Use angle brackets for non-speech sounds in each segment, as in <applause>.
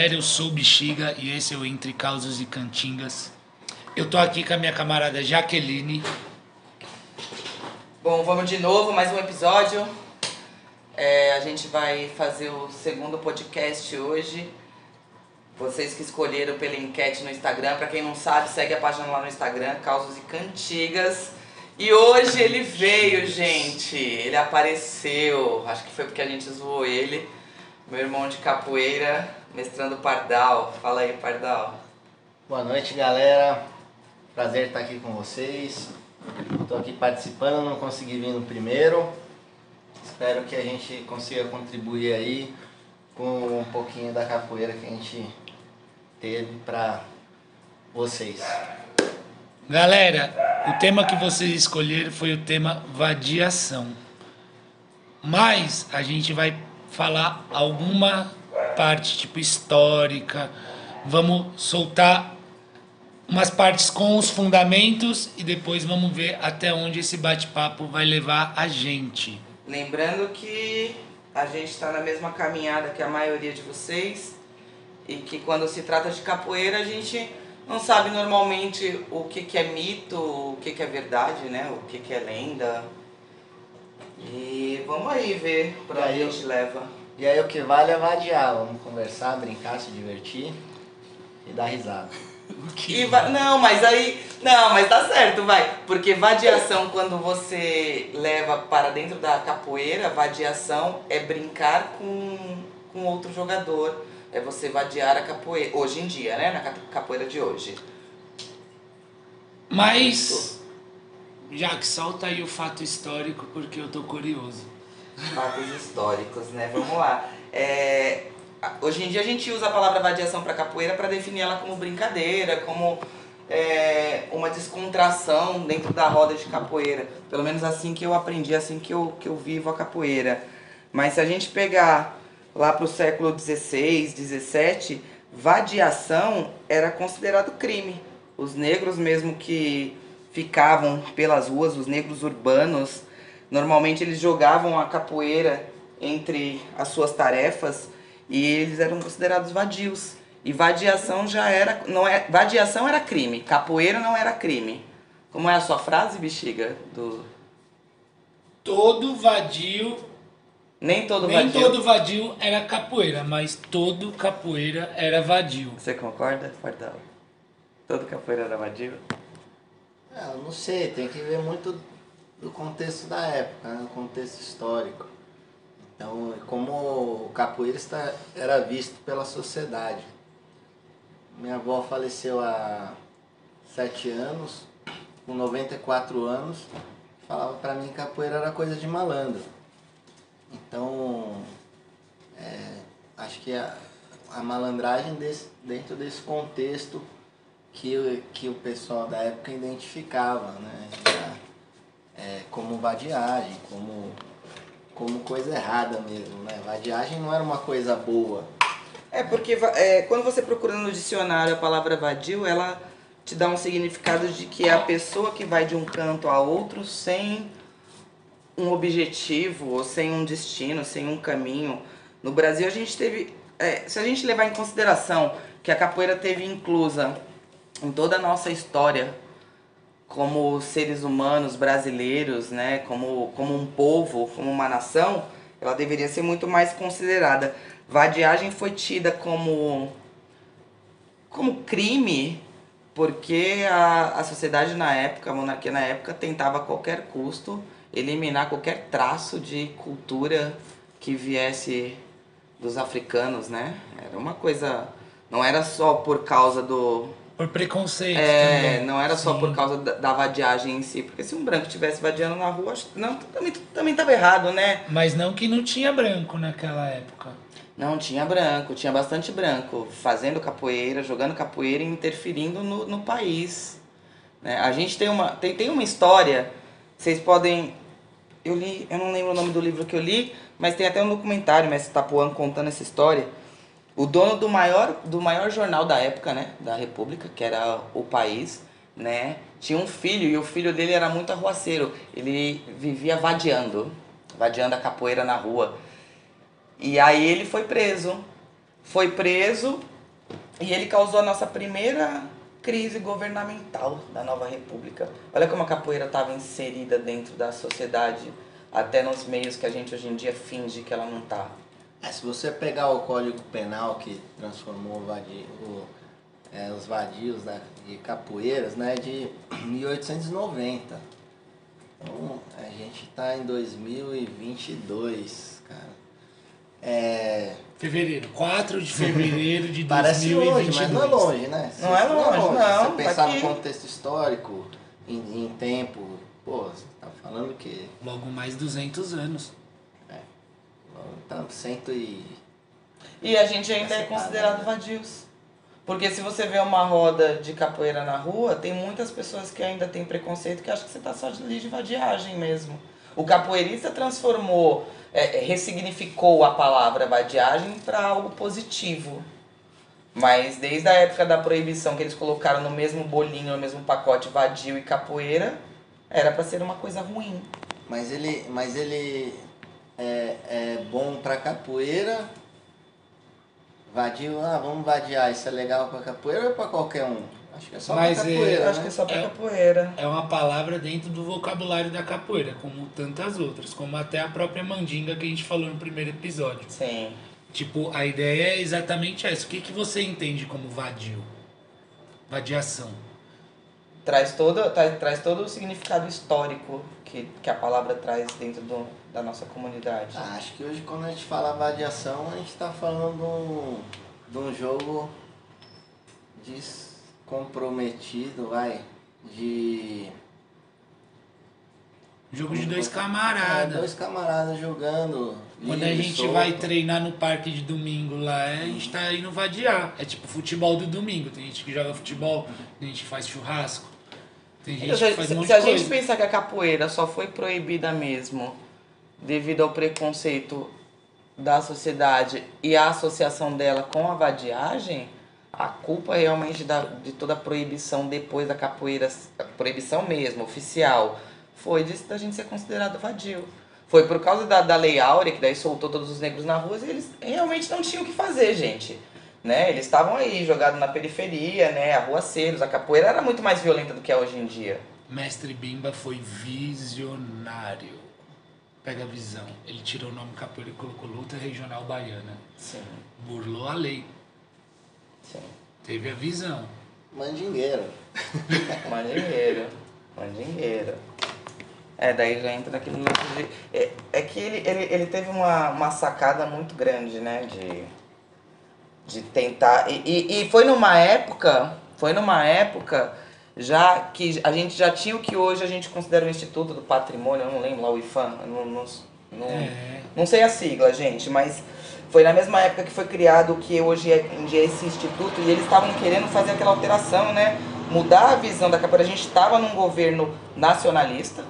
galera, eu sou Bexiga e esse é o Entre Causas e Cantingas. Eu tô aqui com a minha camarada Jaqueline. Bom, vamos de novo, mais um episódio. É, a gente vai fazer o segundo podcast hoje. Vocês que escolheram pela enquete no Instagram, para quem não sabe, segue a página lá no Instagram, Causas e Cantigas. E hoje ele veio, gente. Ele apareceu. Acho que foi porque a gente zoou ele. Meu irmão de capoeira, mestrando Pardal. Fala aí, Pardal. Boa noite, galera. Prazer estar aqui com vocês. Estou aqui participando, não consegui vir no primeiro. Espero que a gente consiga contribuir aí com um pouquinho da capoeira que a gente teve para vocês. Galera, o tema que vocês escolheram foi o tema vadiação. Mas a gente vai falar alguma parte tipo histórica. Vamos soltar umas partes com os fundamentos e depois vamos ver até onde esse bate-papo vai levar a gente. Lembrando que a gente está na mesma caminhada que a maioria de vocês e que quando se trata de capoeira a gente não sabe normalmente o que, que é mito, o que, que é verdade, né? O que, que é lenda. E vamos aí ver pra onde a gente leva. E aí o que vale é vadiar, vamos conversar, brincar, se divertir e dar risada. <laughs> E va- não, mas aí. Não, mas tá certo, vai. Porque vadiação, quando você leva para dentro da capoeira, vadiação é brincar com, com outro jogador. É você vadiar a capoeira. Hoje em dia, né? Na cap- capoeira de hoje. Mas, já que solta aí o fato histórico, porque eu tô curioso. Fatos históricos, né? Vamos lá. É, hoje em dia a gente usa a palavra vadiação para capoeira para definir ela como brincadeira, como é, uma descontração dentro da roda de capoeira. Pelo menos assim que eu aprendi, assim que eu, que eu vivo a capoeira. Mas se a gente pegar lá para o século XVI, XVII, vadiação era considerado crime. Os negros mesmo que ficavam pelas ruas, os negros urbanos, Normalmente eles jogavam a capoeira entre as suas tarefas e eles eram considerados vadios. E vadiação já era, não é, vadiação era crime, capoeira não era crime. Como é a sua frase, bexiga? Do Todo vadio, nem todo nem vadio. todo vadio era capoeira, mas todo capoeira era vadio. Você concorda, Pardal? Todo capoeira era vadio? Eu não sei, tem que ver muito do contexto da época, né? do contexto histórico. Então, como o capoeirista era visto pela sociedade. Minha avó faleceu há sete anos, com 94 anos, falava pra mim que capoeira era coisa de malandro. Então, é, acho que a, a malandragem desse, dentro desse contexto que, o- que o pessoal da época identificava, né? É, como vadiagem, como, como coisa errada mesmo, né? Vadiagem não era uma coisa boa. É porque é, quando você procura no dicionário a palavra vadio, ela te dá um significado de que é a pessoa que vai de um canto a outro sem um objetivo, ou sem um destino, sem um caminho. No Brasil a gente teve. é, se a gente levar em consideração que a capoeira teve inclusa em toda a nossa história como seres humanos brasileiros, né, como, como um povo, como uma nação, ela deveria ser muito mais considerada. Vadiagem foi tida como como crime porque a, a sociedade na época, a monarquia na época, tentava a qualquer custo eliminar qualquer traço de cultura que viesse dos africanos, né? Era uma coisa. Não era só por causa do, Por preconceito é, também. não era só Sim. por causa da, da vadiagem em si, porque se um branco estivesse vadiando na rua, não, também, também tava errado, né? Mas não que não tinha branco naquela época. Não, tinha branco, tinha bastante branco, fazendo capoeira, jogando capoeira e interferindo no, no país. né? A gente tem uma, tem, tem uma história, vocês podem. Eu li, eu não lembro o nome do livro que eu li, mas tem até um documentário, Mestre Tapuã, contando essa história. O dono do maior, do maior jornal da época, né, da República, que era o País, né, tinha um filho e o filho dele era muito arruaceiro. Ele vivia vadiando, vadiando a capoeira na rua. E aí ele foi preso. foi preso e ele causou a nossa primeira crise governamental da nova república. Olha como a capoeira estava inserida dentro da sociedade, até nos meios que a gente hoje em dia finge que ela não está. É, se você pegar o Código Penal que transformou o vadio, o, é, os vadios da, de capoeiras, né, de <clears throat> 1890. Então, a gente está em 2022, cara. É, Fevereiro, 4 de fevereiro de <laughs> parece 2022. longe, mas não é longe, né? Não é longe, não, Se tá você pensar aqui. no contexto histórico, em, em tempo, pô, você tá falando que Logo mais 200 anos. Tá cento e... E a gente ainda é considerado parada. vadios. Porque se você vê uma roda de capoeira na rua, tem muitas pessoas que ainda têm preconceito que acham que você tá só ali de vadiagem mesmo. O capoeirista transformou, é, é, ressignificou a palavra vadiagem para algo positivo. Mas desde a época da proibição que eles colocaram no mesmo bolinho, no mesmo pacote vadio e capoeira, era para ser uma coisa ruim. Mas ele, mas ele é, é bom pra capoeira. Vadio, ah, vamos vadiar, isso é legal pra capoeira ou é pra qualquer um? Acho que é só Mas, pra é, capoeira. Eu acho que é só pra É. capoeira. É uma palavra dentro do vocabulário da capoeira, como tantas outras, como até a própria mandinga que a gente falou no primeiro episódio. Sim. Tipo, a ideia é exatamente essa. O que, que você entende como vadio? Vadiação. Traz todo, tra- traz todo o significado histórico que, que a palavra traz dentro do, da nossa comunidade. Ah, acho que hoje quando a gente fala vadiação, a gente tá falando de um, de um jogo descomprometido, vai, de... Jogo de dois É, camaradas. dois camaradas jogando. Quando a gente solto. vai treinar no parque de domingo lá, é, a gente tá indo vadiar. É tipo futebol do domingo. Tem gente que joga futebol, tem gente que faz churrasco, tem gente se, que faz um se- a gente pensar que a capoeira só foi proibida mesmo devido ao preconceito da sociedade e a associação dela com a vadiagem, a culpa realmente da, de toda a proibição depois da capoeira, a proibição mesmo, oficial, foi de, da gente ser considerado vadio. Foi por causa da, da Lei Áurea, que daí soltou todos os negros na rua, e eles realmente não tinham o que fazer, gente. Né? Eles estavam aí, jogados na periferia, né? Arruaceiros, a capoeira era muito mais violenta do que é hoje em dia. Mestre Bimba foi visionário. Pega a visão. Ele tirou o nome capoeira e colocou luta regional baiana. Sim, Burlou a lei. sim. Teve a visão. Mandingueiro. <laughs> Mandingueiro, mandingueiro. É, daí já entra naquele lance de... É, é que ele, ele, ele teve uma, uma sacada muito grande, né? De, de tentar... E, e, e foi numa época, foi numa época já que a gente já tinha o que hoje a gente considera o Instituto do Patrimônio, eu não lembro lá, o IFAM, não, não, não, É. não sei a sigla, gente, mas foi na mesma época que foi criado o que hoje é, em dia é esse instituto e eles estavam querendo fazer aquela alteração, né? Mudar a visão da capoeira. A gente estava num governo nacionalista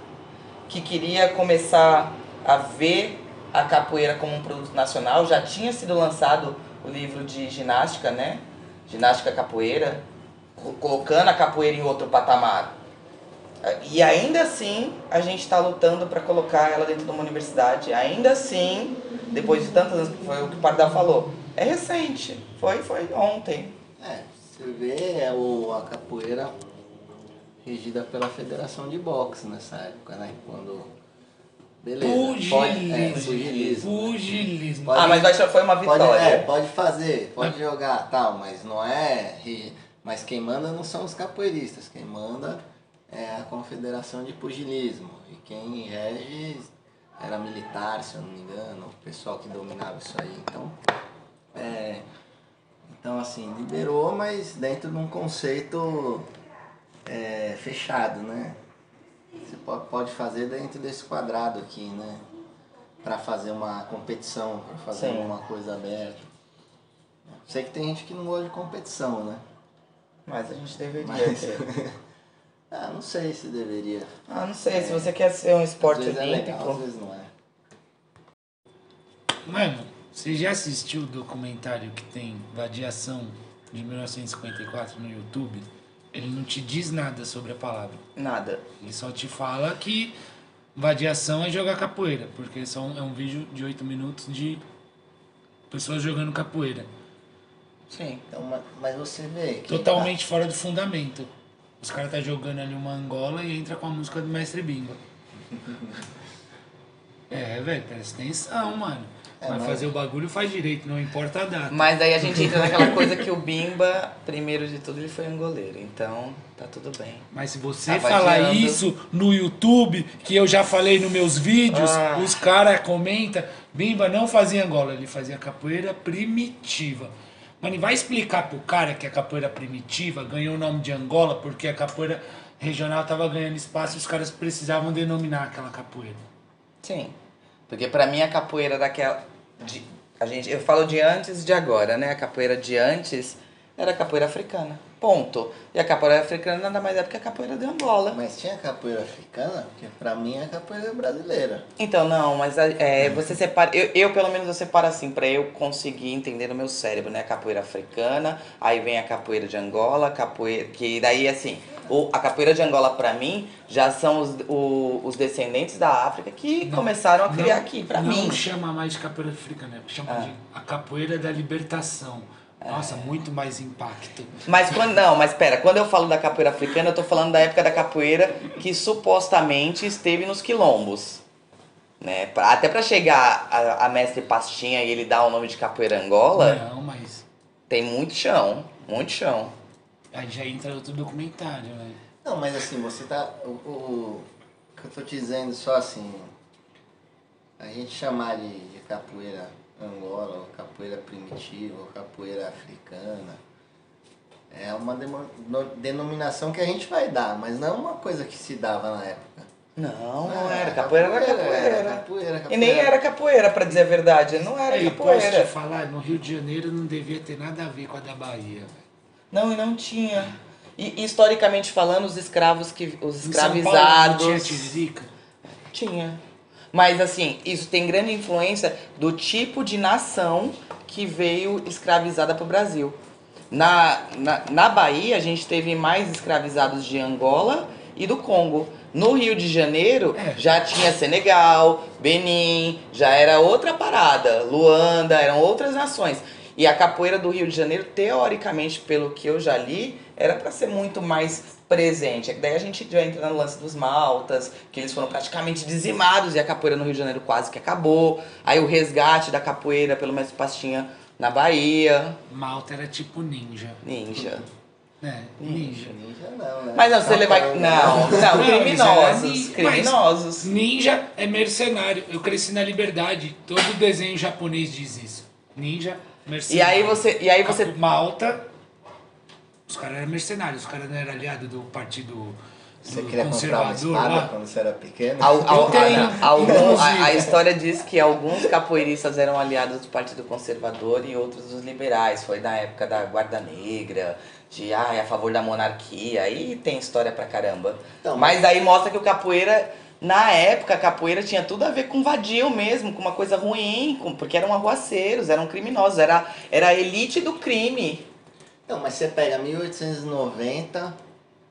que queria começar a ver a capoeira como um produto nacional. Já tinha sido lançado o livro de ginástica, né? Ginástica capoeira, co- colocando a capoeira em outro patamar. E ainda assim, a gente está lutando para colocar ela dentro de uma universidade. Ainda assim, depois de tantos anos, foi o que o Pardal falou. É recente, foi, foi ontem. É, você vê é o, a capoeira regida pela Federação de Boxe nessa época, né? Quando. Beleza. Pode, é, Pugilismo. pugilismo. Pugilismo. Pode- ah, mas vai- foi uma Pode, vitória. é, pode fazer, pode jogar, tal, mas não é. Mas quem manda não são os capoeiristas, quem manda é a Confederação de Pugilismo. E quem rege era militar, se eu não me engano, o pessoal que dominava isso aí. Então, é, então assim, liberou, mas dentro de um conceito é, fechado, né? Você po- pode fazer dentro desse quadrado aqui, né? Para fazer uma competição, para fazer Sim. uma coisa aberta. Sei que tem gente que não gosta de competição, né? Mas a gente deveria Mas-. <laughs> Ah, não sei se deveria. Ah, não sei, se você quer ser um esporte às vezes é olímpico. legal, às vezes não é. Mano, você já assistiu o documentário que tem Vadiação de 1954 no YouTube? Ele não te diz nada sobre a palavra. Nada. Ele só te fala que vadiação é jogar capoeira, porque são, é um vídeo de 8 minutos de pessoas jogando capoeira. Sim. Então, ma- mas você vê que. Totalmente fora do fundamento. Os caras tá jogando ali uma Angola e entra com a música do Mestre Bimba. <laughs> É, velho, presta atenção, mano. É, Vai mas- fazer o bagulho, faz direito, não importa a data. Mas daí a gente entra <laughs> naquela coisa que o Bimba, primeiro de tudo, ele foi um goleiro. Então, tá tudo bem. Mas se você Tá falar vadiando. isso no YouTube, que eu já falei nos meus vídeos, Ah. os caras comentam, Bimba não fazia Angola, ele fazia capoeira primitiva. Mano, e vai explicar pro cara que a capoeira primitiva ganhou o nome de Angola porque a capoeira regional tava ganhando espaço e os caras precisavam denominar aquela capoeira. Sim. Porque pra mim a capoeira daquela. De, a gente, eu falo de antes e de agora, né? A capoeira de antes era a capoeira africana. Ponto. E a capoeira africana nada mais é do que a capoeira de Angola. Mas tinha capoeira africana, porque pra mim é capoeira brasileira. Então, não, mas é, você separa. Eu, eu, pelo menos, eu separo assim, pra eu conseguir entender no meu cérebro, né? A capoeira africana, aí vem a capoeira de Angola, a capoeira. Que daí, assim, o, a capoeira de Angola, pra mim, já são os, o- os descendentes da África que Não, começaram a criar não- aqui, não mim. chama mais de capoeira africana, chama Ah. de a capoeira da libertação. É. Nossa, muito mais impacto. Mas quando. Não, mas pera, quando eu falo da capoeira africana, eu tô falando da época da capoeira que supostamente esteve nos quilombos. Né? Até pra chegar a, a mestre Pastinha e ele dar o nome de capoeira Angola, Não, mas tem muito chão. Muito chão. Aí já entra outro documentário, né? Não, mas assim, você tá. O, o- o que eu tô te dizendo só assim. A gente chamar de, de capoeira Angola, ou capoeira primitiva, ou capoeira africana. É uma denominação que a gente vai dar, mas não é uma coisa que se dava na época. Não, não É, era. Capoeira era capoeira. Era capoeira, E capoeira. nem era capoeira, pra dizer a verdade. Não era posso capoeira. te falar, no Rio de Janeiro não devia ter nada a ver com a da Bahia. velho. Não, e não tinha. E historicamente falando, os escravos que. Os Paulo escravizados. tinha tiririca? Tinha. Mas assim, isso tem grande influência do tipo de nação que veio escravizada para o Brasil. Na, na, na Bahia, a gente teve mais escravizados de Angola e do Congo. No Rio de Janeiro, É. já tinha Senegal, Benin, já era outra parada. Luanda, eram outras nações. E a capoeira do Rio de Janeiro, teoricamente, pelo que eu já li, era para ser muito mais presente. É que Daí a gente já entra no lance dos maltas, que eles foram praticamente dizimados e a capoeira no Rio de Janeiro quase que acabou. Aí o resgate da capoeira pelo mestre Pastinha na Bahia. Malta era tipo ninja. Ninja. É, ninja. Ninja não, né? Mas não, você levar. Não, não, <laughs> Não, criminosos. isso era- Criminosos. Ninja é mercenário. Eu cresci na liberdade. Todo desenho japonês diz isso. Ninja, E mercenário. aí você. E aí você. Malta, os caras eram mercenários. Os caras não eram aliados do partido Você queria comprar uma conservador espada lá. quando você era pequeno? Al- al- tenho, a, algum- a- a história diz que alguns capoeiristas eram aliados do Partido Conservador e outros dos liberais. Foi na época da Guarda Negra, de ah, é a favor da monarquia. Aí tem história pra caramba. Então, Mas aí mostra que o capoeira, na época, a capoeira tinha tudo a ver com vadio mesmo, com uma coisa ruim, com- porque eram arruaceiros, eram criminosos, era, era a elite do crime. Então, mas você pega 1890,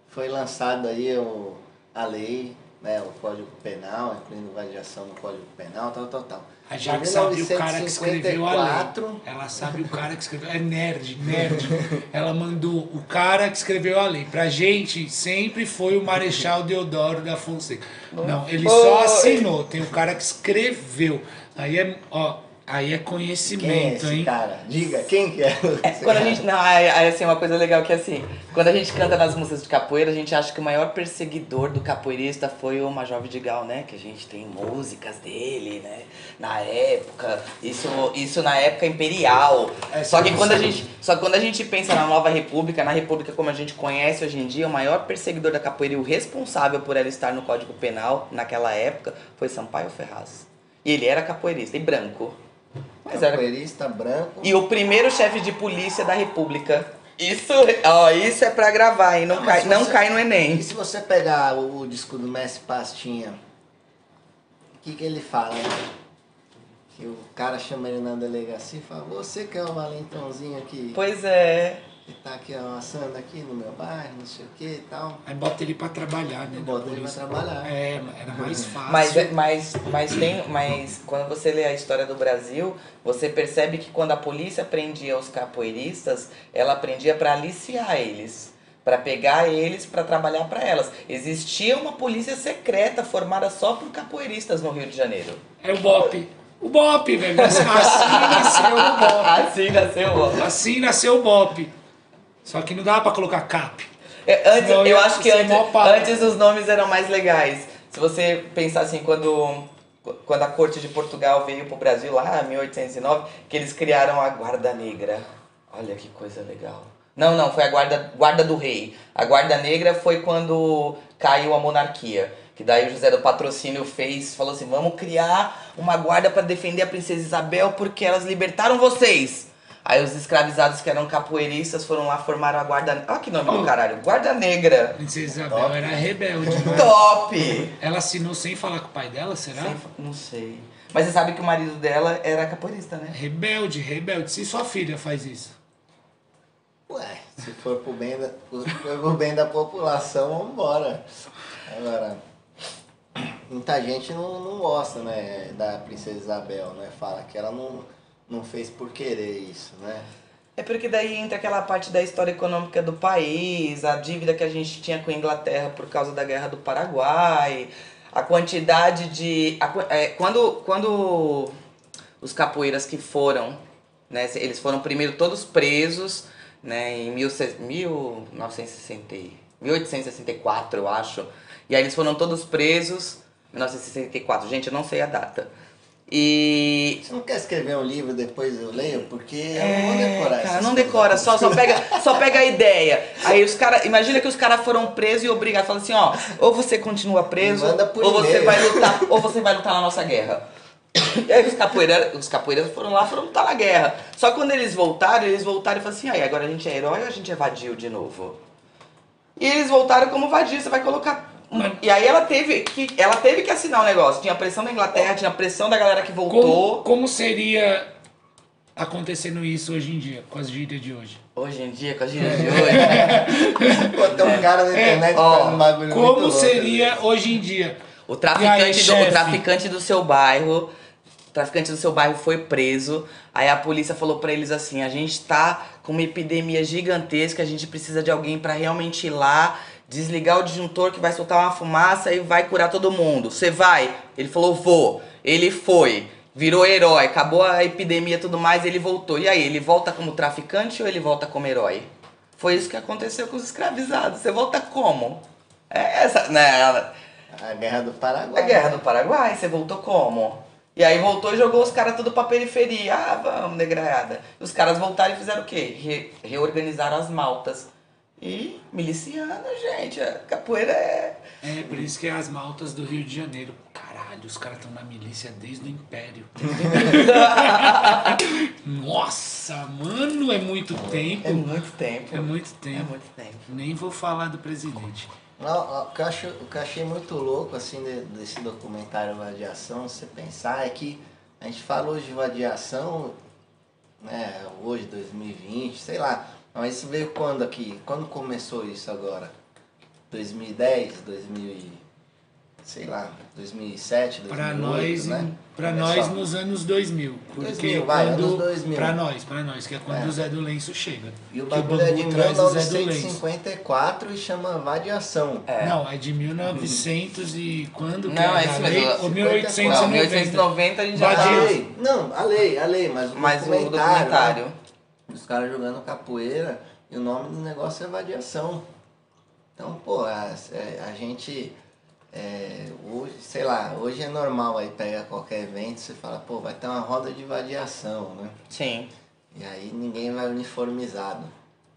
foi lançado aí o, a lei, né, o Código Penal, incluindo vadiação no Código Penal, tal, tal, tal. A Jaque sabe o cara que escreveu a lei. 1954, Ela sabe o cara que escreveu. É nerd, nerd. Ela mandou o cara que escreveu a lei. Pra gente, sempre foi o Marechal Deodoro da Fonseca. Não, ele só assinou. Tem o cara que escreveu. Aí é, ó, aí é Quem é conhecimento, esse hein? cara? Diga, quem que é? É, quando a gente. Não, é, é assim, uma coisa legal que é assim, quando a gente canta nas músicas de capoeira, a gente acha que o maior perseguidor do capoeirista foi o Major Vidigal, né? Que a gente tem músicas dele, né? Na época. Isso, isso na época imperial. É, só que quando a gente. Só que quando a gente pensa na nova república, na república como a gente conhece hoje em dia, o maior perseguidor da capoeira e o responsável por ela estar no Código Penal naquela época foi Sampaio Ferraz. E ele era capoeirista e branco. Mas era Capoeirista branco. e o primeiro chefe de polícia da República. Isso, ó, isso é pra gravar, hein? Não, Não, cai, não você- cai no Enem. E se você pegar o, o disco do Messi Pastinha, o que, que ele fala? né? Que o cara chama ele na delegacia e fala, você que é o valentãozinho aqui. Pois é. Ele tá aqui ó, assando aqui no meu bairro, não sei o que e tal. Aí bota ele pra trabalhar, né? Boto ele pra trabalhar. É, era mais fácil. Mas, mas, mas tem. Mas quando você lê a história do Brasil, você percebe que quando a polícia prendia os capoeiristas, ela prendia para aliciar eles. Para pegar eles para trabalhar para elas. Existia uma polícia secreta formada só por capoeiristas no Rio de Janeiro. É o Bop. O Bop, velho. Assim nasceu o Bop. assim nasceu o Assim nasceu o Bop. Só que não dava pra colocar cap. É, antes, eu ia acho que antes, antes os nomes eram mais legais. Se você pensar assim, quando, quando a corte de Portugal veio pro Brasil lá, em 1809, que eles criaram a Guarda Negra. Olha que coisa legal. Não, não, foi a Guarda, guarda do Rei. A Guarda Negra foi quando caiu a monarquia. Que daí o José do Patrocínio fez, falou assim, vamos criar uma guarda para defender a princesa Isabel porque elas libertaram vocês. Aí os escravizados que eram capoeiristas foram lá, formaram a guarda... Olha que nome do caralho, Guarda Negra. Princesa Isabel era rebelde, né? Top! Ela assinou sem falar com o pai dela, será? Sem- não sei. Mas você sabe que o marido dela era capoeirista, né? Rebelde, rebelde. Se sua filha faz isso. Ué, se for pro bem da, se for pro bem da população, vambora. Agora, muita gente não, não gosta, né, da princesa Isabel, né? Fala que ela não, não fez por querer isso, né? É porque daí entra aquela parte da história econômica do país, a dívida que a gente tinha com a Inglaterra por causa da guerra do Paraguai, a quantidade de. a é, quando, quando os capoeiras que foram, né, eles foram primeiro todos presos, né, em 16 1960, e- 1864, eu acho. E aí eles foram todos presos, 1964, gente, eu não sei a data. E Você não quer escrever um livro depois eu leio? Porque eu não vou decorar É, cara, não coisas. decora, só, só, pega, <laughs> só pega a ideia. Aí os caras, imagina que os caras foram presos e obrigados, falam assim, ó, ou você continua preso, ou você vai <laughs> lutar, ou você vai lutar na nossa guerra. E aí os capoeiras, os capoeiras foram lá, foram lutar na guerra. Só que quando eles voltaram, eles voltaram e falaram assim, aí agora a gente é herói ou a gente é vadio de novo? E eles voltaram como vadio, você vai colocar. E aí ela teve que. Ela teve que assinar o negócio. Tinha pressão da Inglaterra, tinha pressão da galera que voltou. Como, como seria acontecendo isso hoje em dia, com as gírias de hoje? Hoje em dia, com as gírias de hoje. <laughs> Pô, tem um cara na internet ó, falando um bagulho Como louco, seria né? hoje em dia? O E aí, traficante, do, o traficante do seu bairro, o traficante do seu bairro foi preso. Aí a polícia falou pra eles assim: a gente tá com uma epidemia gigantesca, a gente precisa de alguém pra realmente ir lá, desligar o disjuntor que vai soltar uma fumaça e vai curar todo mundo. Você vai? Ele falou: vou. Ele foi. Virou herói, acabou a epidemia e tudo mais, ele voltou. E aí, ele volta como traficante ou ele volta como herói? Foi isso que aconteceu com os escravizados. Você volta como? É essa. Né, A guerra do Paraguai. a guerra do Paraguai, você voltou como? E aí voltou e jogou os caras tudo pra periferia. Ah, vamos, negraiada. Os caras voltaram e fizeram o quê? Re- reorganizaram as maltas. E miliciano, gente. a Capoeira é. É, por isso que é as maltas do Rio de Janeiro. Caralho, os caras estão na milícia desde o Império. <laughs> Nossa, mano, é muito tempo. É muito tempo. É muito É tempo. muito tempo. Nem vou falar do presidente. Não, o, que eu acho, o que eu achei muito louco assim de- desse documentário Vadiação, você pensar é que a gente fala hoje de vadiação, né, hoje 2020, sei lá, mas isso veio quando aqui? Quando começou isso agora? 2010, 2000 e- sei lá, 2007, 2008, Pra nós, né? Começou. nós nos anos 2000. Porque 2000, vai, quando. anos 2000. Pra nós, pra nós, que é quando É. o Zé do Lenço chega. E o bagulho é de Bambu traz o Zé do Lenço. 1954 e chama Vadiação. É. Não, é de 1900 e quando que Não, é a isso mesmo. Ou 54. 1890. Não, 1890 a gente já A Vadia. tá. lei, não, a lei, a lei, mas o Mas o documentário, documentário. né? Caras jogando capoeira e o nome do negócio é vadiação. Então, pô, a, é, a gente. é, hoje, sei lá, hoje é normal aí pega qualquer evento, você fala, pô, vai ter uma roda de vadiação, né? Sim. E aí ninguém vai uniformizado.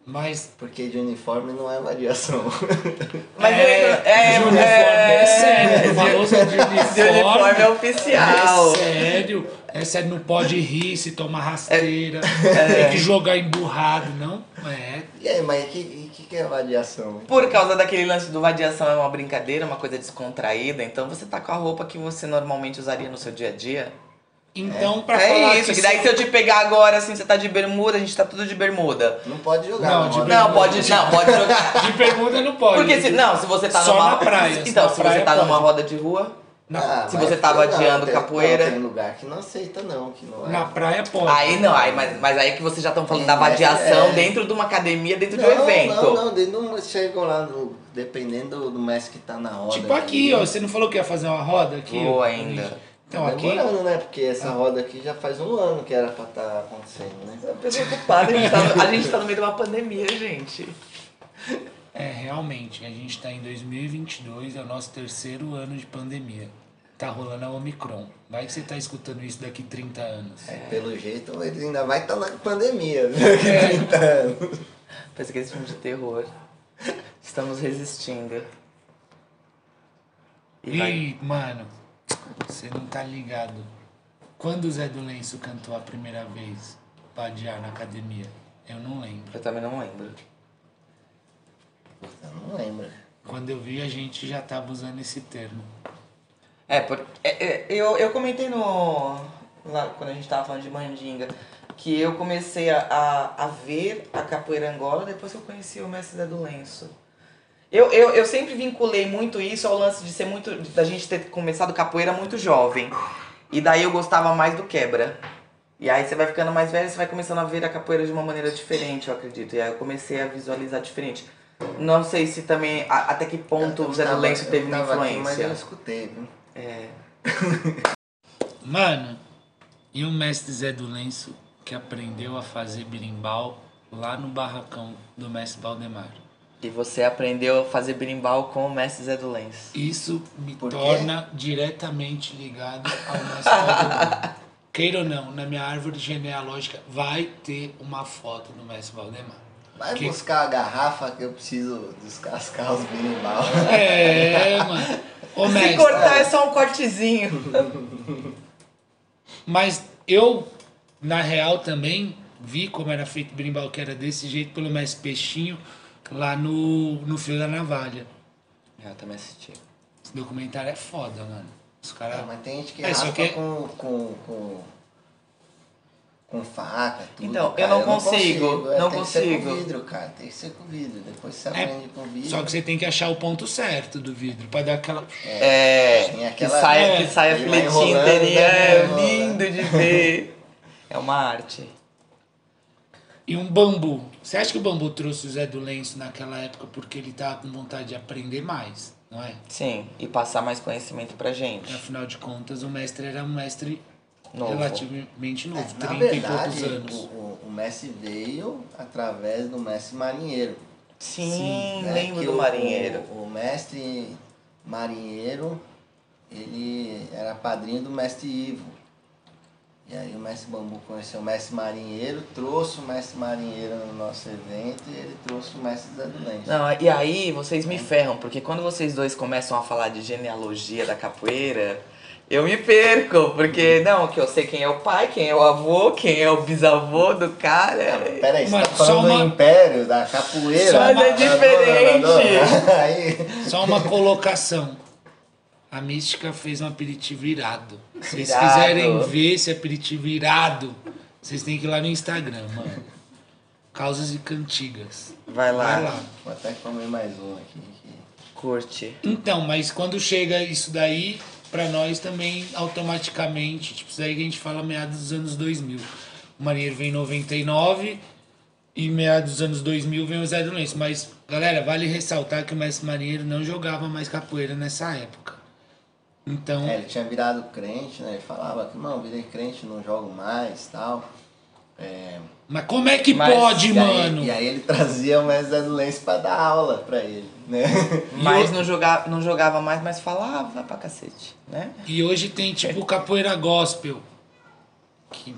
Mas Porque de uniforme não é vadiação. <laughs> Mas é, é, de uniforme é, sério. Falou de uniforme. De uniforme é oficial. É sério. É sério, não pode rir se tomar rasteira. É. Tem que jogar emburrado, não? É. e aí, mas o que, que, que é vadiação? Por causa daquele lance do vadiação é uma brincadeira, uma coisa descontraída, então você tá com a roupa que você normalmente usaria no seu dia a dia. Então, pra É falar isso, que daí se eu te pegar agora, assim, você tá de bermuda, a gente tá tudo de bermuda. Não pode jogar. Não, de. Não, pode, não, pode <laughs> jogar. De pergunta não pode. Porque se, não, se você tá Só numa na praia, <laughs> Então, na se praia você tá numa pode. roda de rua, Ah, Se você tava não, adiando tem- capoeira. Não, tem lugar que não aceita não, que não é. Na praia pode. aí não, aí, mas, mas aí que vocês já estão falando da É, vadiação é. dentro de uma academia, dentro de não, um evento. Não, não, eles não chegam lá, no, dependendo do, mestre que tá na roda. Tipo aqui, ó. Você não falou que ia fazer uma roda aqui? Vou ainda. Então, Tá aqui. demorando, né? Porque essa roda aqui já faz um ano que era pra estar acontecendo, né? A pessoa ocupada, a gente, tá no, a gente tá no meio de uma pandemia, gente. É, realmente, a gente tá em 2022, é o nosso terceiro ano de pandemia. Tá rolando a Omicron. Vai que você tá escutando isso daqui 30 anos. É, pelo jeito, eles ainda vai estar na pandemia. É. Então, Parece aquele filme de terror. Estamos resistindo. E vai. E, mano, você não tá ligado. Quando o Zé do Lenço cantou a primeira vez pra adiar na academia? Eu não lembro. Eu também não lembro. eu não lembro. Quando eu vi, a gente já tava usando esse termo. É, por, é, é, eu, eu comentei no. Lá, quando a gente tava falando de mandinga, que eu comecei a, a, a ver a capoeira angola depois que eu conheci o mestre Zé do Lenço. Eu, eu, eu sempre vinculei muito isso ao lance de ser muito. da gente ter começado capoeira muito jovem. E daí eu gostava mais do quebra. E aí você vai ficando mais velho, você vai começando a ver a capoeira de uma maneira diferente, eu acredito. E aí eu comecei a visualizar diferente. Não sei se também. a- até que ponto o Zé do Lenço teve uma tava aqui, influência. mas eu escutei, viu? É. <laughs> Mano, e o mestre Zé do Lenço que aprendeu a fazer birimbau lá no barracão do mestre Valdemar? E você aprendeu a fazer berimbau com o mestre Zé do Lenço. Isso me Por quê? torna diretamente ligado ao mestre Valdemar. <laughs> Queira ou não, na minha árvore genealógica vai ter uma foto do mestre Valdemar. Vai Que- buscar a garrafa que eu preciso descascar os birimbau. É, mano. <laughs> Ô, Se mestre, cortar é só um cortezinho. <laughs> mas eu, na real, também vi como era feito berimbau, que era desse jeito pelo mestre Peixinho, lá no, no Fio da Navalha. Eu também assisti. Esse documentário é foda, mano. Os caras. Ah, mas tem gente que É, raspa que- com, com, com, com faca, tudo. Então, eu cara. não consigo, É, não tem que ser consigo. com vidro, cara. Tem que ser com vidro. Depois você É, aprende com vidro. Só que você tem que achar o ponto certo do vidro, pra dar aquela. É, que aquela- sai, É, que sai a ele vai filetinha enrolando, inteirinha. né? É lindo de ver. É uma arte. E um bambu. Você acha que o bambu trouxe o Zé do Lenço naquela época porque ele tava com vontade de aprender mais, não é? Sim, e passar mais conhecimento pra gente. Afinal de contas, o mestre era um mestre Novo. relativamente É, novo, na 30 e verdade, poucos anos. O, o, o Messi veio através do mestre marinheiro. Sim, né? lembro Que do o- marinheiro. O, o mestre marinheiro, ele era padrinho do mestre Ivo. E aí o mestre Bambu conheceu o mestre marinheiro, trouxe o mestre marinheiro no nosso evento e ele trouxe o mestre Zé do Lente. Não, e aí vocês me ferram, porque quando vocês dois começam a falar de genealogia da capoeira, eu me perco, porque não, que eu sei quem é o pai, quem é o avô, quem é o bisavô do cara. Peraí, você Mas tá só falando uma- do império, da capoeira? Só Mas é diferente. Aí, Só uma colocação. A Mística fez um aperitivo irado. Se vocês Irado. quiserem ver esse aperitivo irado, vocês têm que ir lá no Instagram, mano. Causas e Cantigas. Vai lá, Vai lá. Vou até comer mais um aqui. curte. Então, mas quando chega isso daí, pra nós também automaticamente, tipo, isso daí que a gente fala meados dos anos 2000. O Marinheiro vem em 99 e meados dos anos 2000 vem o Zé do Lenço. Mas, galera, vale ressaltar que o Mestre Marinheiro não jogava mais capoeira nessa época. Então, É, ele tinha virado crente, né? Ele falava que não, virei crente, não jogo mais tal. É, mas como é que Mas, pode, e, aí, mano? e aí ele <laughs> trazia o do Lenço pra dar aula pra ele, né? <laughs> Mas não jogava, não jogava mais, mas falava pra cacete, né? E hoje tem tipo capoeira gospel. Que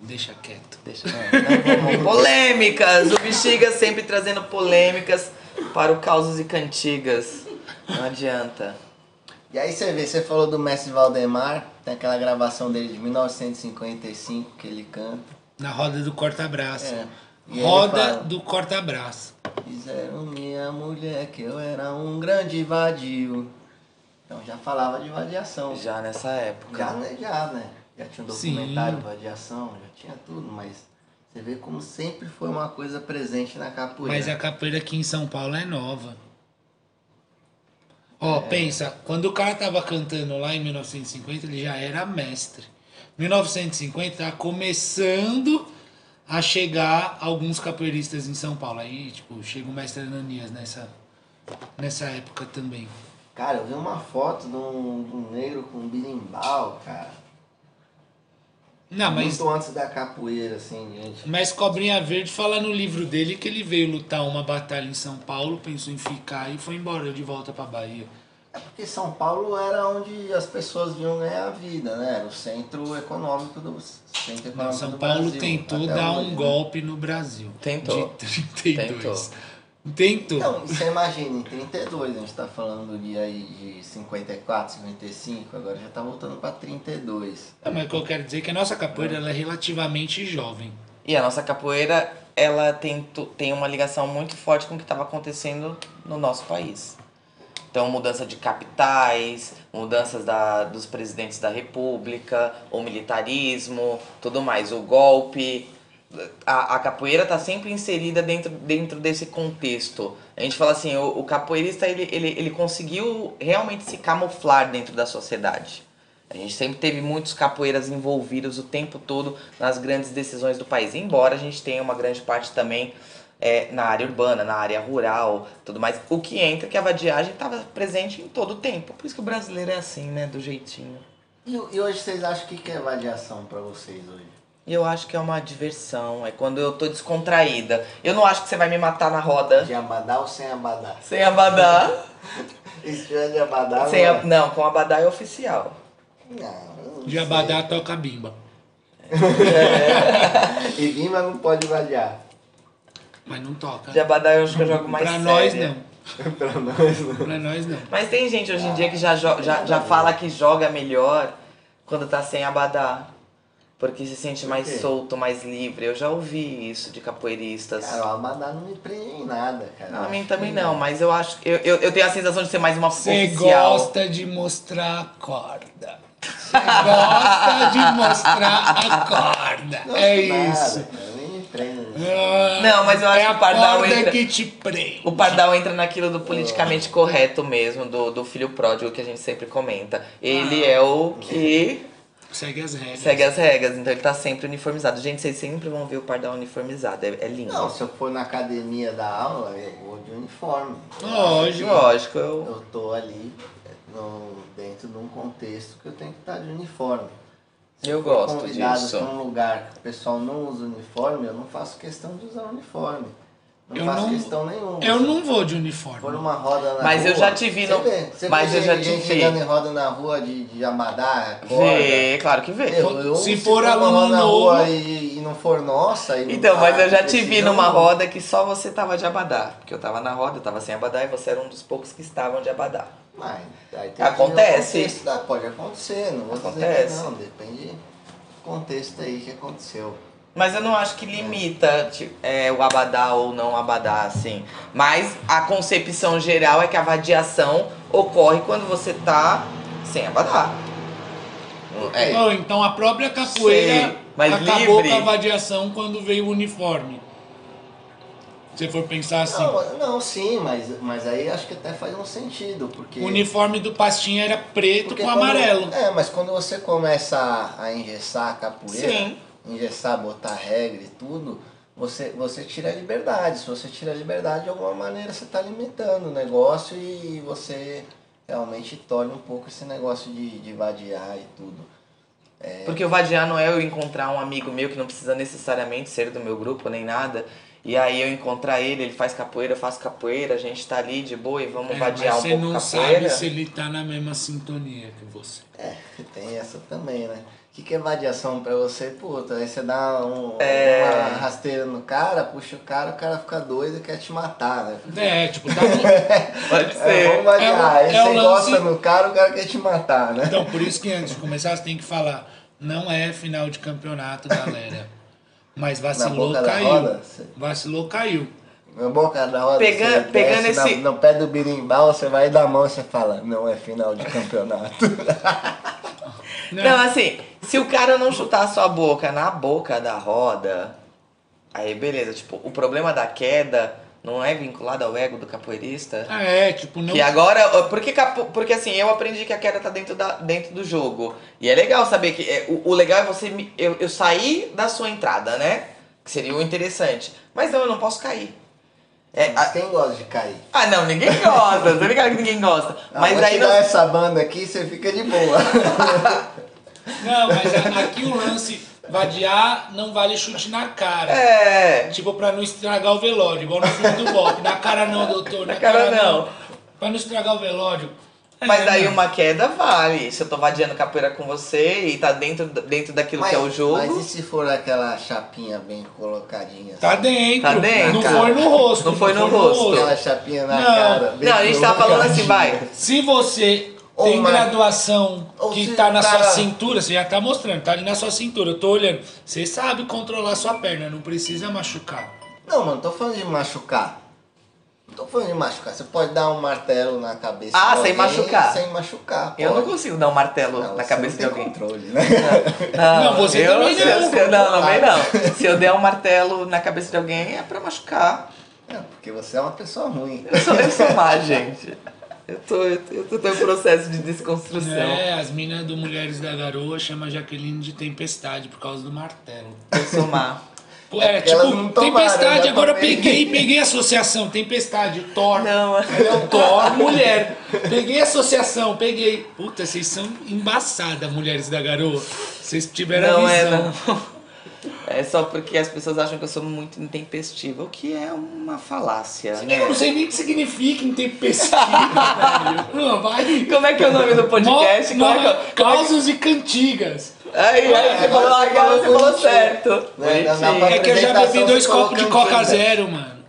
deixa quieto. Deixa, não, não vamos- Polêmicas! O Bexiga sempre trazendo polêmicas para o Causos e Cantigas. Não adianta. E aí você vê, você falou do mestre Valdemar, tem aquela gravação dele de 1955 que ele canta. Na roda do corta-braço. É. Roda fala, do corta-braço. Fizeram minha mulher que eu era um grande vadio. Então já falava de vadiação. Já nessa época. Já, né? Já, né? já tinha um Sim. documentário Vadiação, já tinha tudo, mas você vê como sempre foi uma coisa presente na capoeira. Mas a capoeira aqui em São Paulo é nova. Ó, pensa, quando o cara tava cantando lá em 1950, ele já era mestre. 1950 tá começando a chegar alguns capoeiristas em São Paulo. Aí, tipo, chega o mestre Ananias nessa, nessa época também. Cara, eu vi uma foto de um, de um negro com um birimbau, cara. Não, mas, Muito antes da capoeira, assim, gente. mas Cobrinha Verde fala no livro dele que ele veio lutar uma batalha em São Paulo, pensou em ficar e foi embora de volta pra Bahia. É porque São Paulo era onde as pessoas vinham ganhar a vida, né? Era o centro econômico do centro econômico Não, São do Paulo Brasil, tentou dar hoje, um né? golpe no Brasil. Tentou. De 32. Tentou. Então, você imagina, em 32, a gente tá falando de aí de 54, 55, agora já tá voltando pra 32. Não, mas o que eu quero dizer é que a nossa capoeira ela é relativamente jovem. E a nossa capoeira, ela tem, tem uma ligação muito forte com o que estava acontecendo no nosso país. Então, mudança de capitais, mudanças da, dos presidentes da república, o militarismo, tudo mais, o golpe. A, a capoeira está sempre inserida dentro, dentro desse contexto. A gente fala assim, o, o capoeirista ele, ele, ele conseguiu realmente se camuflar dentro da sociedade. A gente sempre teve muitos capoeiras envolvidos o tempo todo nas grandes decisões do país. Embora a gente tenha uma grande parte também é, na área urbana, na área rural, tudo mais. O que entra que a vadiagem estava presente em todo o tempo. Por isso que o brasileiro é assim, né? Do jeitinho. E, e hoje vocês acham que que é vadiação pra vocês hoje? E eu acho que é uma diversão. É quando eu tô descontraída. Eu não acho que você vai me matar na roda. De abadá ou sem abadá? Sem abadá. Se tiver de abadá, sem não a... Não, com abadá é oficial. Não, De sei. Abadá toca bimba. <laughs> E Vima não pode vadiar. Mas não toca. De abadá eu acho que eu jogo mais pra séria. nós não. <laughs> pra nós, não. Pra nós não. Mas tem gente hoje em dia que já, já, já fala que joga melhor quando tá sem abadá. Porque se sente Por mais solto, mais livre. Eu já ouvi isso de capoeiristas. Cara, o abadá não me prende em nada, cara. Não, a mim também não, mas eu acho. Eu, eu, eu tenho a sensação de ser mais uma Você oficial. gosta de mostrar a corda. Você gosta de mostrar a corda. Não é nada, isso. cara, nem me prende. Ah, Não, mas eu acho é que o Pardal corda entra- que te prende. O Pardal entra naquilo do politicamente correto mesmo, do, do filho pródigo que a gente sempre comenta. Ele é o que Segue as regras. segue as regras, então ele tá sempre uniformizado. Gente, vocês sempre vão ver o Pardal uniformizado, é, é lindo. Não, se eu for na academia da aula, eu vou de uniforme. Lógico. Lógico, eu. Eu tô ali no, dentro de um contexto que eu tenho que estar de uniforme. Se Eu for gosto convidado disso. pra um lugar que o pessoal não usa uniforme, eu não faço questão de usar uniforme. Não Eu faço não- questão nenhuma. Eu não vou de for uniforme. numa roda na Mas rua. eu já te vi você no- Vê, você mas vê eu já gente te vi. chegando em roda na rua de, de amadá, corda. Vê, claro que vê. Eu, eu, Se se, for for uma aluno roda na novo- rua e, e não for nossa. E não Então, tá, mas eu já te vi numa não- roda que só você tava de abadá. Porque eu tava na roda, eu tava sem abadá e você era um dos poucos que estavam de abadá. Mas, aí tem Acontece. contexto, ah, pode acontecer, não vou dizer Acontece. que não, depende do contexto aí que aconteceu. Mas eu não acho que limita ti- é, o abadá ou não abadá, assim. Mas a concepção geral é que a vadiação ocorre quando você tá sem abadá. É, Oh, então a própria capoeira Sei, mas acabou livre. com a vadiação quando veio o uniforme. Se for pensar assim. Não, não, sim, mas, mas aí acho que até faz um sentido, porque... O uniforme do pastinho era preto porque com quando- amarelo. É, mas quando você começa a, a engessar a capoeira, Sim. Engessar, botar regra e tudo, você, você tira a liberdade. Se você tira a liberdade, de alguma maneira você está limitando o negócio e você realmente torna um pouco esse negócio de, de vadiar e tudo. Porque o vadiar não é eu encontrar um amigo meu que não precisa necessariamente ser do meu grupo nem nada. E aí eu encontrar ele, ele faz capoeira, eu faço capoeira, a gente tá ali de boa e vamos É, vadiar mas um você pouco não capoeira. sabe se ele tá na mesma sintonia que você. É, tem essa também, né? O que, que é vadiação pra você? Puta, aí você dá um, É. uma rasteira no cara, puxa o cara, o cara fica doido e quer te matar, né? É, tipo, tá no- <laughs> Pode É, ser. vamos vadiar. É aí é você lance- encosta no cara, o cara quer te matar, né? Então, por isso que antes de começar, você tem que falar, não é final de campeonato, galera. Mas vacilou, da caiu. roda, você- Vacilou, caiu. Na boca da roda, Pega- você pegando desce na- esse- no pé do birimbau, você vai dar a mão e você fala, não é final de campeonato. <laughs> Não, assim, se o cara não chutar a sua boca na boca da roda, aí beleza. Tipo, o problema da queda não é vinculado ao ego do capoeirista. Ah, é, tipo, não. Que agora, porque, capo- porque assim, eu aprendi que a queda tá dentro, da, dentro do jogo. E é legal saber que. é, o, o legal é você. eu, eu sair da sua entrada, né? Que seria o interessante. Mas não, eu não posso cair. É, Mas a- quem gosta de cair? ah, não, ninguém gosta. Tô ligado que ninguém gosta. Ah, Mas aí não. essa banda aqui você fica de boa. <laughs> Não, mas a- aqui o lance vadiar não vale chute na cara. É. Tipo, pra não estragar o velório, igual no filme do Bob. Na cara não, doutor. Na, Na cara não. Pra não estragar o velório. Mas É, daí mano. uma queda vale. Se eu tô vadiando capoeira com você e tá dentro, dentro daquilo que é o jogo. Mas e se for aquela chapinha bem colocadinha? Tá assim? dentro. Tá dentro. Não Cara. foi no rosto. Não foi no rosto. Aquela chapinha na Não. cara. Não, a gente tá falando assim, vai. Se você Ou tem mais- graduação ou que tá na cara- sua cintura, você já tá mostrando, tá ali na sua cintura. Eu tô olhando. Você sabe controlar sua perna, não precisa machucar. Não, mano, tô falando de machucar. Não tô falando de machucar. Você pode dar um martelo na cabeça Ah, de sem alguém machucar. Sem machucar. Eu não pode. consigo dar um martelo Não, na cabeça de não alguém. controle, né? Não, você eu, também se não. se eu- não, também não. Se eu der um martelo na cabeça de alguém é pra machucar. É, porque você é uma pessoa ruim. Eu sou, eu sou má, gente. Eu tô, eu tô, eu tô em processo de desconstrução. É, as minas do Mulheres da Garoa chamam a Jaqueline de Tempestade por causa do martelo. Eu sou má. É, tipo, Tempestade, já agora eu tomei. peguei, peguei a associação, Tempestade, Thor. Não, é o Thor, mulher. Peguei a associação, peguei. Puta, vocês são embaçadas, Mulheres da Garoa. Vocês tiveram não a é visão. não. É só porque as pessoas acham que eu sou muito intempestiva, o que é uma falácia, Eu né? não sei nem o que significa intempestiva, <laughs> velho. Não, vai. Como é que é o nome do podcast? Mo- é que, mo- eu- é. Causos e cantigas. Aí, aí, você falou, agora você falou certo. Né, É que eu já bebi dois copos de Coca cantiga. Zero, mano.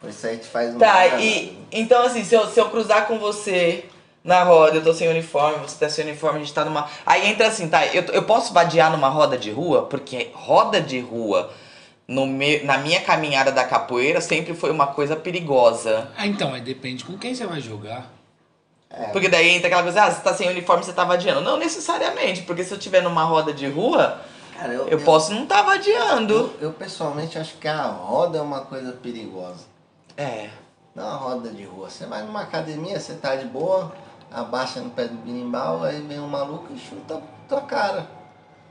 Por isso a gente faz um. Tá, e então assim, se eu, se eu cruzar com você na roda, eu tô sem uniforme, você tá sem uniforme, a gente tá numa. Aí entra assim, tá, eu, eu posso vadiar numa roda de rua? Porque roda de rua, no me, na minha caminhada da capoeira, sempre foi uma coisa perigosa. Ah, então, aí depende com quem você vai jogar. É, Porque daí entra aquela coisa, ah, você tá sem uniforme, você tá vadiando. Não necessariamente, porque se eu tiver numa roda de rua, cara, eu, eu posso não tá vadiando. Eu, eu pessoalmente acho que a roda é uma coisa perigosa. É. Não a roda de rua. Você vai numa academia, você tá de boa, abaixa no pé do berimbau, aí vem um maluco e chuta tua cara.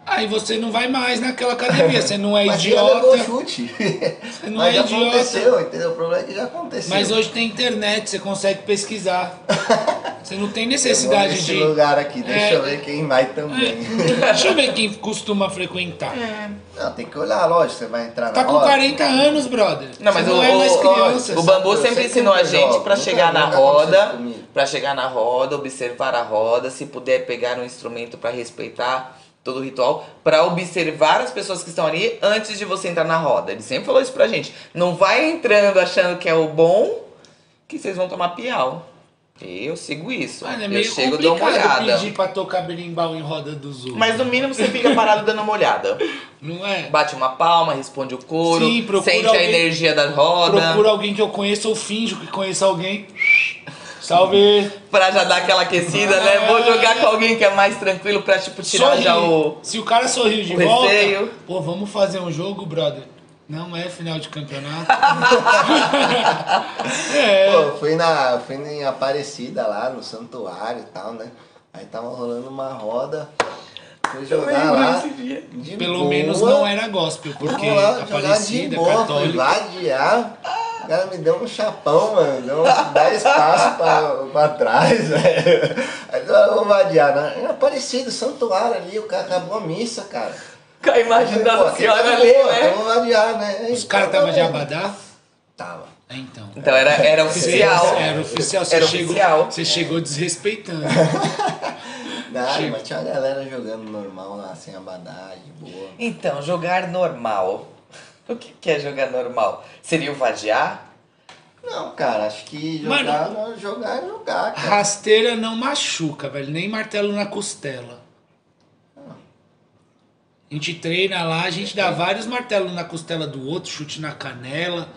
Aí você não vai mais naquela <laughs> academia, você não é Mas idiota. chute. Você não Mas é já idiota. aconteceu, entendeu? O problema é que já aconteceu. Mas hoje tem internet, você consegue pesquisar. <laughs> Você não tem Eu vou necessidade nesse de. lugar aqui, deixa É. eu ver quem vai também. Deixa eu ver quem costuma frequentar. Não, tem que olhar, lógico, você vai entrar Tá na com roda. 40 anos, brother. Não, mas você o, não é mais o- criança. o Bambu sempre ensinou a gente nunca- chegar na roda, comigo. Pra chegar na roda, observar a roda, se puder pegar um instrumento pra respeitar todo o ritual, pra observar as pessoas que estão ali antes de você entrar na roda. Ele sempre falou isso pra gente. Não vai entrando achando que é o bom, que vocês vão tomar piau. Eu sigo isso. Mano, é eu meio chego e dou uma olhada. pedir pra tocar berimbau em roda dos outros. Mas no mínimo você fica parado dando uma olhada. Não é? Bate uma palma, responde o coro, Sim, procura sente alguém- a energia da roda. Procura alguém que eu conheça ou finjo que conheço alguém. Salve! Pra já dar aquela aquecida, né? Vou jogar com alguém que é mais tranquilo pra, tipo, tirar Sorri. já o... Se o cara sorriu de volta, receio. pô, vamos fazer um jogo, brother. Não é final de campeonato. <laughs> é. Pô, eu fui, na, fui em Aparecida lá, no santuário e tal, né? Aí tava rolando uma roda. Fui jogar lá. de Pelo boa. menos não era gospel, Fui porque lá Aparecida, boa, fui católica. vadiar. O cara me deu um chapão, mano. Deu uns 10 passos pra, pra trás, <laughs> velho. Aí eu vou vadiar, né? Em Aparecida, santuário ali, o cara acabou a missa, cara. Com a imagem da senhora ali, né? Eu vou vadiar, né? Os caras estavam de abadá? Tava. É, então. Então era, era oficial. Você- Era oficial. Você, Era chegou, oficial. você chegou desrespeitando. <laughs> Nada, Chega. mas tinha uma galera jogando normal lá, sem abadá, de boa. Então, jogar normal. O que que é jogar normal? Seria o vadiar? Não, cara, acho que Mano. jogar, não, jogar é jogar, cara. Rasteira não machuca, velho. Nem martelo na costela. A gente treina lá, a gente dá vários martelos na costela do outro, chute na canela.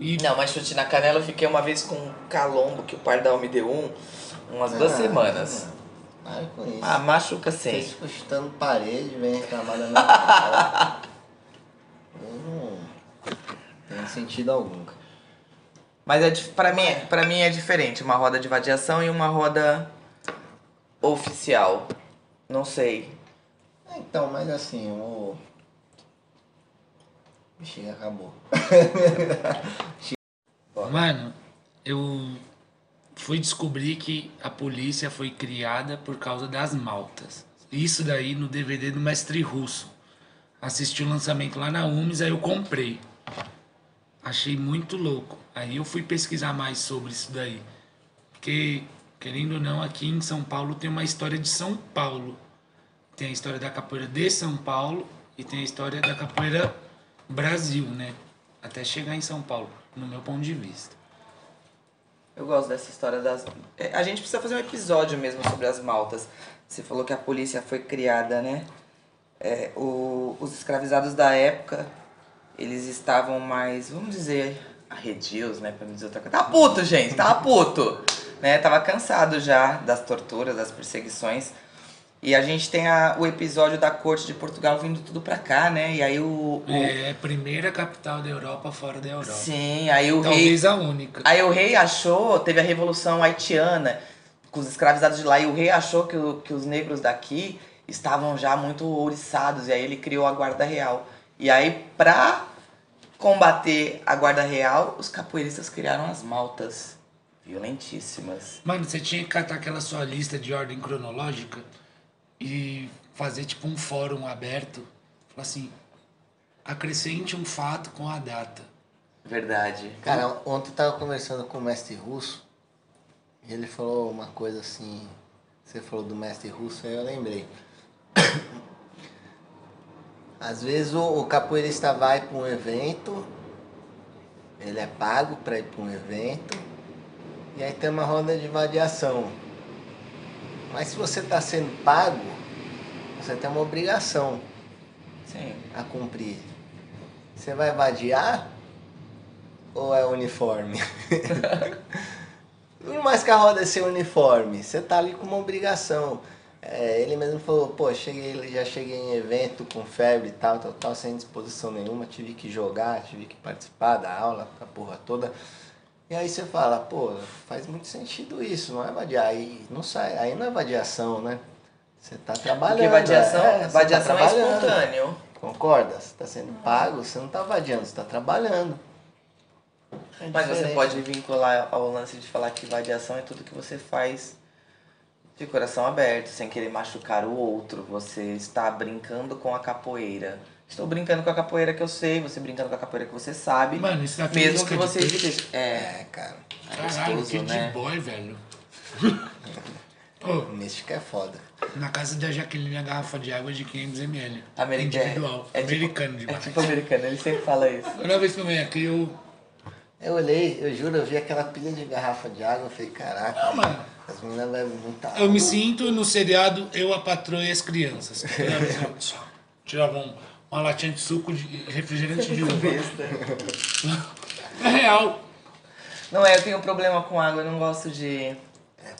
E Não, mas chute na canela eu fiquei uma vez com um calombo que o Pardal me deu um, umas duas Ah, semanas. Para com isso. Ah, machuca Vocês sim. ficam chutando parede, vem reclamar da minha <laughs> não tem sentido algum. Mas é, pra, mim, pra mim é diferente, uma roda de vadiação e uma roda oficial. Não sei. É, Então, mas assim, o. Vixe, acabou. <laughs> Mano, eu fui descobrir que a polícia foi criada por causa das maltas. Isso daí no DVD do Mestre Russo. Assisti o lançamento lá na UMES, aí eu comprei. Achei muito louco. Aí eu fui pesquisar mais sobre isso daí. Porque, querendo ou não, aqui em São Paulo tem uma história de São Paulo. Tem a história da capoeira de São Paulo e tem a história da capoeira Brasil, né? Até chegar em São Paulo, no meu ponto de vista. Eu gosto dessa história das. É, A gente precisa fazer um episódio mesmo sobre as maltas. Você falou que a polícia foi criada, né? É, o- os escravizados da época, eles estavam mais, vamos dizer, arredios, né? Pra não dizer outra coisa. Tava puto, gente, tava puto. Né? Tava cansado já das torturas, das perseguições. E a gente tem a- o episódio da corte de Portugal vindo tudo pra cá, né? E aí o. o- É a primeira capital da Europa fora da Europa. Sim, aí o rei. Talvez a única. Aí o rei achou, teve a revolução haitiana com os escravizados de lá, e o rei achou que, o- que os negros daqui estavam já muito ouriçados, e aí ele criou a guarda real. E aí, pra combater a guarda real, os capoeiristas criaram as maltas violentíssimas. Mano, você tinha que catar aquela sua lista de ordem cronológica e fazer tipo um fórum aberto. Falar assim, acrescente um fato com a data. Verdade. Cara, ontem eu tava conversando com o mestre russo e ele falou uma coisa assim. Você falou do mestre russo, aí eu lembrei. <coughs> Às vezes o, o capoeirista vai para um evento, ele é pago para ir para um evento, e aí tem uma roda de vadiação. Mas se você está sendo pago, você tem uma obrigação Sim. a cumprir. Você vai vadiar ou é uniforme? Não <laughs> <laughs> mais que a roda é ser uniforme, você tá ali com uma obrigação. É, ele mesmo falou, pô, cheguei, já cheguei em evento com febre e tal, tal, tal, sem disposição nenhuma, tive que jogar, tive que participar da aula, a porra toda. E aí você fala, pô, faz muito sentido isso, não é vadiar. Aí não sai, aí não é vadiação, né? Você tá trabalhando. Porque vadiação, é, você tá vadiação é trabalhando. espontâneo. Concorda? Você está sendo pago, você não está vadiando, você está trabalhando. É Mas você pode vincular ao lance de falar que vadiação é tudo que você faz de coração aberto, sem querer machucar o outro. Você está brincando com a capoeira. Estou brincando com a capoeira que eu sei, você brincando com a capoeira que você sabe. Mano, isso daqui mesmo música que de você esteja. É, É, cara. Caralho, gostoso, que né? de boy, velho. <laughs> Ô, Mística é foda. na casa da Jaqueline a garrafa de água é de 500ml. Americano. Individual. É tipo- americano é demais. tipo americano, ele sempre fala isso. Toda vez que eu venho aqui, eu. Eu olhei, eu juro, eu vi aquela pilha de garrafa de água, eu falei, caraca, Ah, mano. As meninas muita água. Eu me sinto no seriado Eu, a Patroa e as Crianças. Toda vez eu só tirava um, uma latinha de suco de refrigerante de uva. É real. Não é, eu tenho problema com água, eu não gosto de.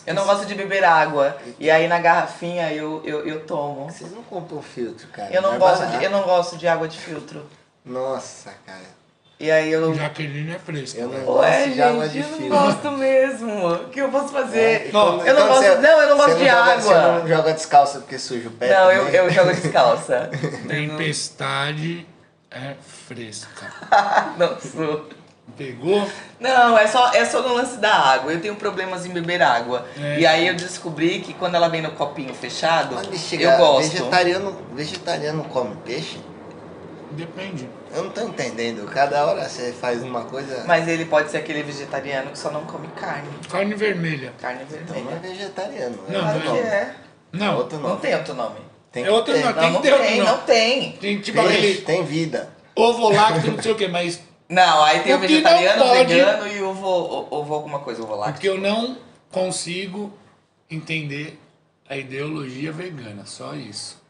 Eu não gosto de beber água. E aí na garrafinha eu, eu, eu tomo. Vocês não compram filtro, cara. Eu não, é gosto barato. de, eu não gosto de água de filtro. Nossa, cara. E aí eu. Jaqueline é fresca. Eu não gosto Ué, de água gente, de eu não gosto mesmo. O que eu posso fazer? É, Não, eu não quando gosto- não, eu não gosto você de joga- água. Você não joga descalço porque suja o pé Não, eu, também? eu jogo descalça. <laughs> Tempestade é fresca. <laughs> não sou. Pegou? Não, é só, é só no lance da água. Eu tenho problemas em beber água. É. E aí eu descobri que quando ela vem no copinho fechado, Mas bexiga, eu gosto. Vegetariano, vegetariano come peixe? Depende. Eu não tô entendendo. Cada hora você faz uma coisa. Mas ele pode ser aquele vegetariano que só não come carne. Carne vermelha. Carne Então não é vermelha. vegetariano. Não, Claro não que é. é. Não, Outro Não nome. tem outro nome. Tem É outro ter. nome. Não, Tem não que ter outro tem, nome. não tem. tem tipo Peixe, aquele tem vida. ovo lácteo, não sei o que, mas Não, aí tem o, O vegetariano, não o vegano e o ovo, ovo alguma coisa, ovo lácteo. que eu não consigo entender a ideologia vegana, só isso.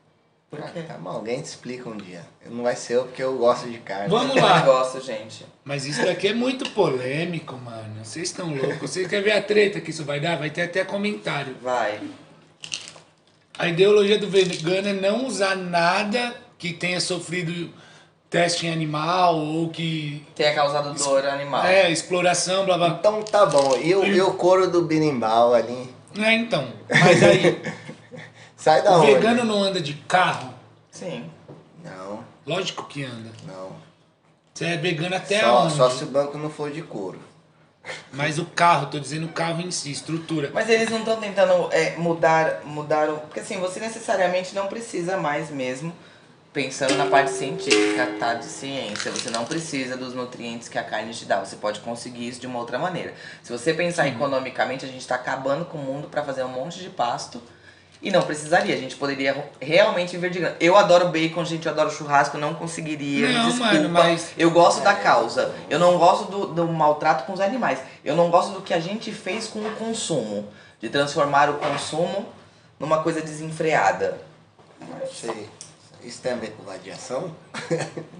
Por Ah, quê? tá bom, alguém te explica um dia. Não vai ser eu porque eu gosto de carne. Vamos Eu lá. gosto, gente. Mas isso daqui é muito polêmico, mano. Vocês estão loucos. Vocês querem ver a treta que isso vai dar? Vai ter até comentário. Vai. A ideologia do vegano é não usar nada que tenha sofrido teste em animal ou que. Tenha causado dor animal. É, exploração, blá blá. Então tá bom. E o, e o couro do birimbau ali? É, então. Mas aí, <laughs> Sai da o onde? vegano não anda de carro? Sim. Não, Lógico que anda. não. Você é vegano até Só, onde? só se o banco não for de couro. Mas o carro, tô dizendo o carro em si, estrutura. Mas eles não estão tentando é, mudar, mudar o. Porque assim, você necessariamente não precisa mais mesmo, pensando na parte científica, tá? De ciência. Você não precisa dos nutrientes que a carne te dá. Você pode conseguir isso de uma outra maneira. Se você pensar economicamente, a gente tá acabando com o mundo para fazer um monte de pasto. E não precisaria, a gente poderia realmente viver de grana. Eu adoro bacon, gente, eu adoro churrasco, não conseguiria. Não, desculpa. mano, mas- Eu gosto da causa. Eu não gosto do, do maltrato com os animais. Eu não gosto do que a gente fez com o consumo. De transformar o consumo numa coisa desenfreada. Sei. Isso tem a ver com radiação? <laughs>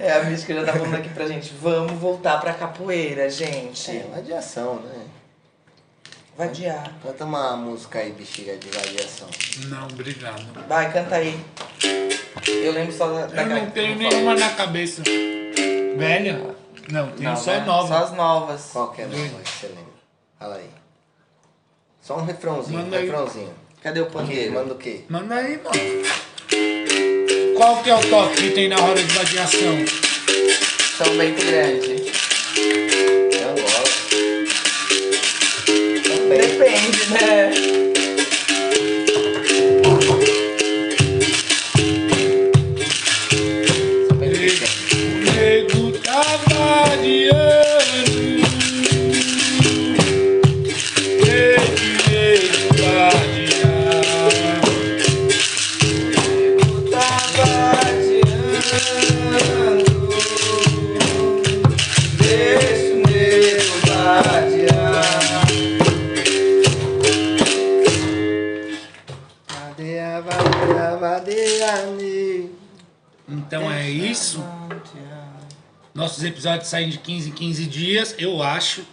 É, a mística já tá falando aqui pra gente. Vamos voltar pra capoeira, gente. É, radiação, né? Vadiar. Canta uma música aí, bexiga de radiação. Não, obrigado. Vai, canta aí. Eu lembro só da. Eu daquela não tenho nenhuma na cabeça. Velha? Não, tenho Não, só né? nova. Só as novas. Qual que é a nova que você lembra? Fala aí. Só um refrãozinho, Manda um aí. refrãozinho. Cadê o pandeiro? Manda o quê? Manda aí, mano. Qual que é o toque que tem na roda de vadiação? São Bento Grande. Também. Depende, né? Episódios saem de 15 em 15 dias, eu acho.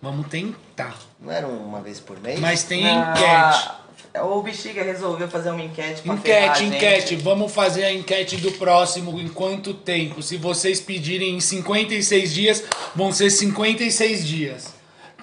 Vamos tentar. Não era uma vez por mês? Mas tem enquete. Ah, o Bexiga resolveu fazer uma enquete pra ferrar a Enquete, gente. enquete. Vamos fazer a enquete do próximo em quanto tempo? Se vocês pedirem em 56 dias, vão ser 56 dias.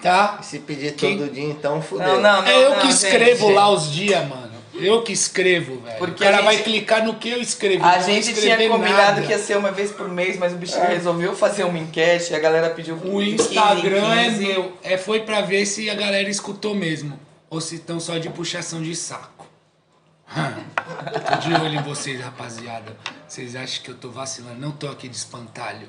Tá? E se pedir Quem- todo dia, então fudeu. Não, não, não. é eu não, que escrevo gente. lá os dias, mano. Eu que escrevo, velho. Porque o cara a vai gente- clicar no que eu escrevo. A gente tinha combinado nada. que ia ser uma vez por mês, mas o Bexiga resolveu fazer uma enquete e a galera pediu O 15 Instagram é 15. meu. É, foi pra ver se a galera escutou mesmo. Ou se estão só de puxação de saco. <laughs> Tô de olho em vocês, rapaziada. Vocês acham que eu tô vacilando? Não tô aqui de espantalho.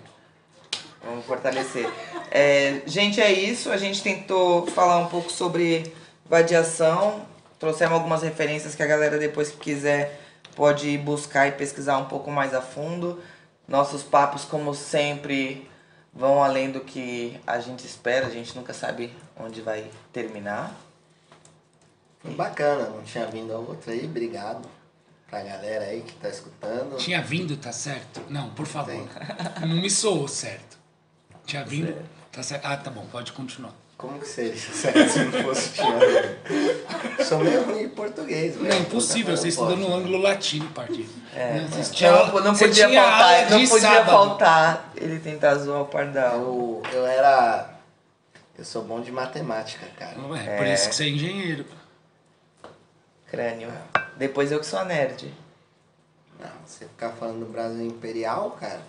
Vamos fortalecer. É, gente, é isso. A gente tentou falar um pouco sobre vadiação. Trouxemos algumas referências que a galera, depois que quiser, pode ir buscar e pesquisar um pouco mais a fundo. Nossos papos, como sempre, vão além do que a gente espera. A gente nunca sabe onde vai terminar. Foi Bacana, não tinha vindo a outra aí, obrigado pra galera aí que tá escutando. Tinha vindo, tá certo? Não, por favor. Não me soou certo. Tinha vindo, tá certo? Ah, tá bom, pode continuar. Como que seria se não fosse vindo? Sou meio ruim em português, velho. Não é impossível, você estudou no ângulo latino, partido. É, Não, você tinha- não, não você podia faltar, não podia sábado. faltar ele tentar zoar o pardal. Eu, eu era. Eu sou bom de matemática, cara. Ué, por isso que você é engenheiro. Crânio. Depois eu que sou a nerd. Não, você ficar falando do Brasil Imperial, cara.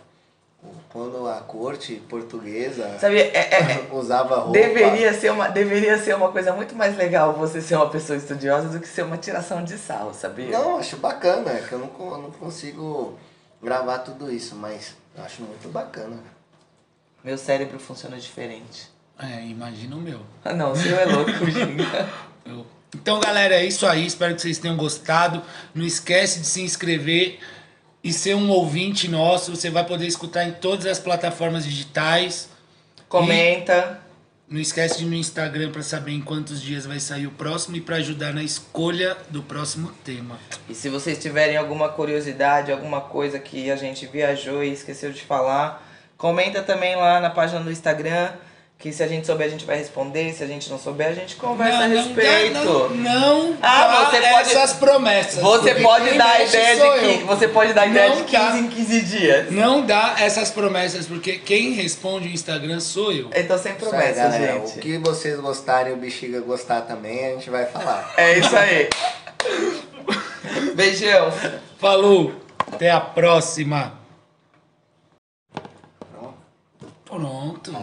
Quando a corte portuguesa Sabia? É, é, é, <laughs> usava roupa. deveria, ser uma, deveria ser uma coisa muito mais legal você ser uma pessoa estudiosa do que ser uma tiração de sarro, sabia? Não, acho bacana, é que eu não, não consigo gravar tudo isso, mas eu acho muito bacana. Meu cérebro funciona diferente. É, imagina o meu. Ah não, o seu é louco, <laughs> Então, galera, é isso aí. Espero que vocês tenham gostado. Não esquece de se inscrever e ser um ouvinte nosso. Você vai poder escutar em todas as plataformas digitais. Comenta. Não esquece de ir no Instagram para saber em quantos dias vai sair o próximo e para ajudar na escolha do próximo tema. E se vocês tiverem alguma curiosidade, alguma coisa que a gente viajou e esqueceu de falar, comenta também lá na página do Instagram, Que se a gente souber, a gente vai responder. Se a gente não souber, a gente conversa Não, a não respeito. dá- Não, não Ah, dá você pode- essas promessas. Você pode dar a ideia de que você pode dar ideia Não de 15 dá. em 15 dias. Não dá essas promessas, porque quem responde o Instagram sou eu. Então sem Isso aí, promessa, galera. gente. O que vocês gostarem e o Bexiga gostar também, a gente vai falar. É isso aí. Beijão. Falou, até a próxima. Pronto? Pronto. Tá?